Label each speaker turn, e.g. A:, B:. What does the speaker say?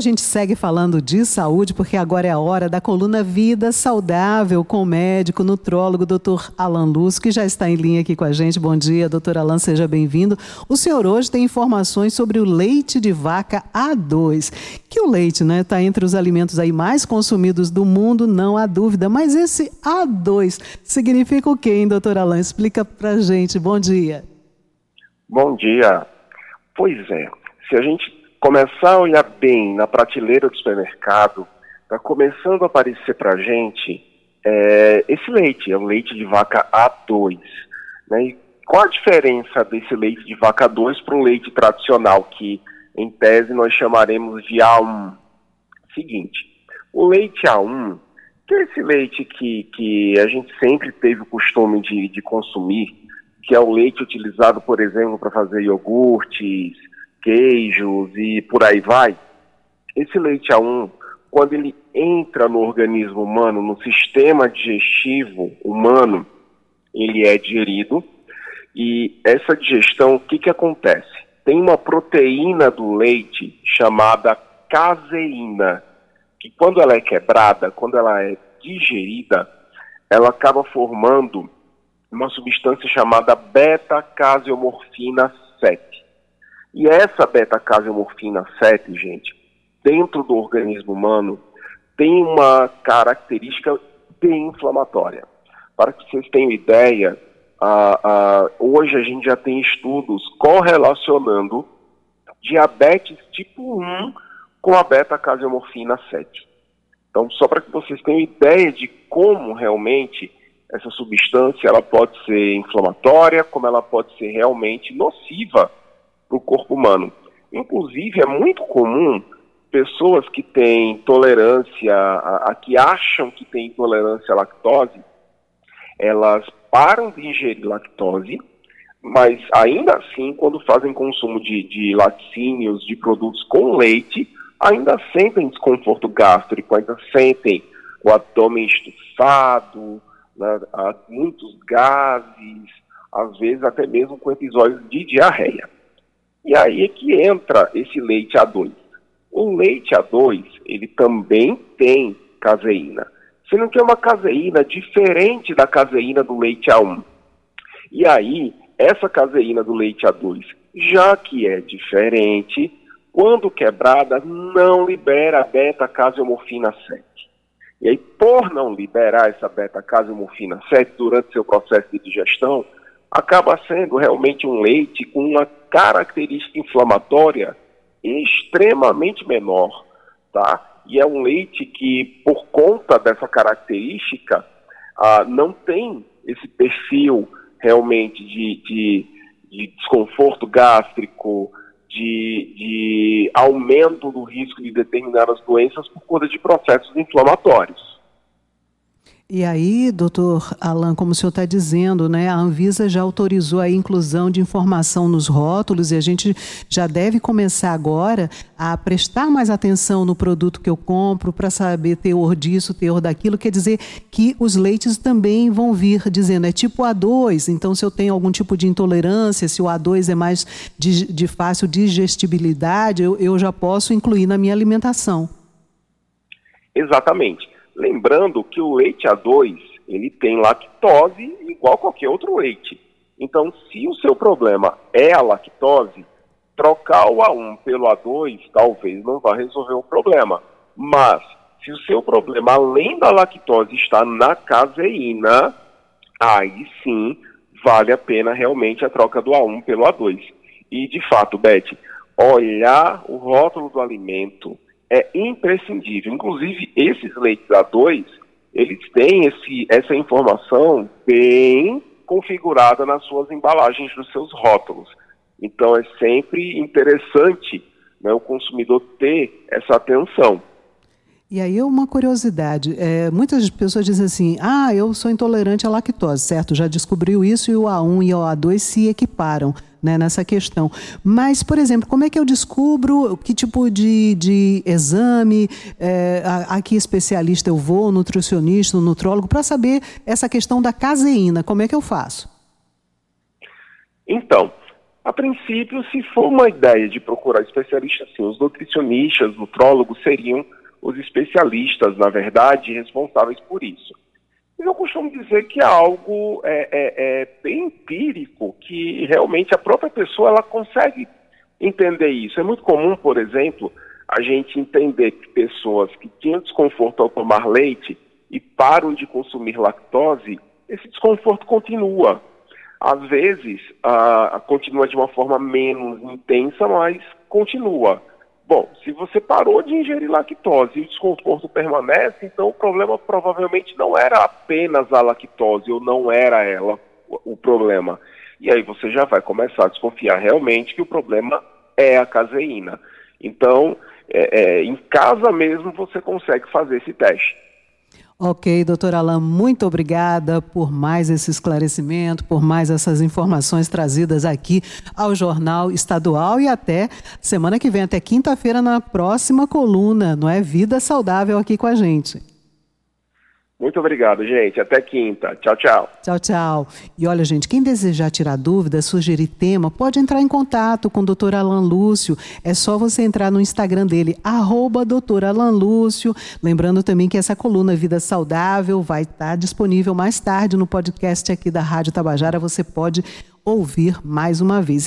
A: a gente segue falando de saúde, porque agora é a hora da coluna Vida Saudável com o médico nutrólogo Dr. Alan Luz, que já está em linha aqui com a gente. Bom dia, doutor Alan, seja bem-vindo. O senhor hoje tem informações sobre o leite de vaca A2, que o leite está né, tá entre os alimentos aí mais consumidos do mundo, não há dúvida. Mas esse A2 significa o quê, hein, doutor Alan? Explica pra gente. Bom dia.
B: Bom dia. Pois é, se a gente começar a olhar bem na prateleira do supermercado, está começando a aparecer para a gente é, esse leite, é o leite de vaca A2. Né? E qual a diferença desse leite de vaca A2 para o leite tradicional, que em tese nós chamaremos de A1? Seguinte, o leite A1, que é esse leite que, que a gente sempre teve o costume de, de consumir, que é o leite utilizado, por exemplo, para fazer iogurtes, queijos e por aí vai, esse leite A1, quando ele entra no organismo humano, no sistema digestivo humano, ele é digerido. E essa digestão, o que, que acontece? Tem uma proteína do leite chamada caseína, que quando ela é quebrada, quando ela é digerida, ela acaba formando uma substância chamada beta-caseomorfina 7. E essa beta-caseomorfina 7, gente, dentro do organismo humano, tem uma característica bem inflamatória. Para que vocês tenham ideia, hoje a gente já tem estudos correlacionando diabetes tipo 1 com a beta-caseomorfina 7. Então, só para que vocês tenham ideia de como realmente essa substância ela pode ser inflamatória, como ela pode ser realmente nociva para o corpo humano. Inclusive, é muito comum pessoas que têm tolerância, a, a, que acham que têm intolerância à lactose, elas param de ingerir lactose, mas ainda assim, quando fazem consumo de, de laticínios, de produtos com leite, ainda sentem desconforto gástrico, ainda sentem o abdômen estufado, né, muitos gases, às vezes até mesmo com episódios de diarreia. E aí é que entra esse leite A2. O leite A2, ele também tem caseína. Sendo que é uma caseína diferente da caseína do leite A1. E aí, essa caseína do leite A2, já que é diferente, quando quebrada, não libera beta-caseomorfina 7. E aí, por não liberar essa beta-caseomorfina 7 durante seu processo de digestão, acaba sendo realmente um leite com uma característica inflamatória extremamente menor, tá? E é um leite que, por conta dessa característica, ah, não tem esse perfil realmente de, de, de desconforto gástrico, de, de aumento do risco de determinadas doenças por conta de processos inflamatórios.
A: E aí, doutor Alan, como o senhor está dizendo, né, a Anvisa já autorizou a inclusão de informação nos rótulos e a gente já deve começar agora a prestar mais atenção no produto que eu compro para saber teor disso, teor daquilo. Quer dizer que os leites também vão vir dizendo é tipo A2, então se eu tenho algum tipo de intolerância, se o A2 é mais de, de fácil digestibilidade, eu, eu já posso incluir na minha alimentação.
B: Exatamente. Lembrando que o leite A2, ele tem lactose igual qualquer outro leite. Então, se o seu problema é a lactose, trocar o A1 pelo A2 talvez não vá resolver o problema. Mas, se o seu problema, além da lactose, está na caseína, aí sim vale a pena realmente a troca do A1 pelo A2. E, de fato, Beth, olhar o rótulo do alimento, é imprescindível. Inclusive, esses leites A2, eles têm esse, essa informação bem configurada nas suas embalagens, nos seus rótulos. Então, é sempre interessante né, o consumidor ter essa atenção.
A: E aí uma curiosidade, é, muitas pessoas dizem assim, ah, eu sou intolerante à lactose, certo? Já descobriu isso e o A1 e o A2 se equiparam né, nessa questão. Mas, por exemplo, como é que eu descubro que tipo de, de exame, é, a, a que especialista eu vou, nutricionista, nutrólogo, para saber essa questão da caseína, como é que eu faço?
B: Então, A princípio, se for uma ideia de procurar especialistas, sim, os nutricionistas, nutrólogos seriam os especialistas, na verdade, responsáveis por isso. Eu costumo dizer que é algo é, é, é bem empírico, que realmente a própria pessoa ela consegue entender isso. É muito comum, por exemplo, a gente entender que pessoas que tinham desconforto ao tomar leite e param de consumir lactose, esse desconforto continua. Às vezes, uh, continua de uma forma menos intensa, mas continua. Bom, se você parou de ingerir lactose e o desconforto permanece, então o problema provavelmente não era apenas a lactose, ou não era ela o, problema. E aí você já vai começar a desconfiar realmente que o problema é a caseína. Então, é, é, em casa mesmo você consegue fazer esse teste.
A: Ok, doutor Alain, muito obrigada por mais esse esclarecimento, por mais essas informações trazidas aqui ao Jornal Estadual e até semana que vem, até quinta-feira, na próxima coluna, não é? Vida Saudável aqui com a gente.
B: Muito obrigado, gente. Até quinta. Tchau, tchau.
A: Tchau, tchau. E olha, gente, quem desejar tirar dúvidas, sugerir tema, pode entrar em contato com o Dr. Alan Lúcio. É só você entrar no Instagram dele, arroba. Alan Lúcio. Lembrando também que essa coluna Vida Saudável vai estar disponível mais tarde no podcast aqui da Rádio Tabajara. Você pode ouvir mais uma vez.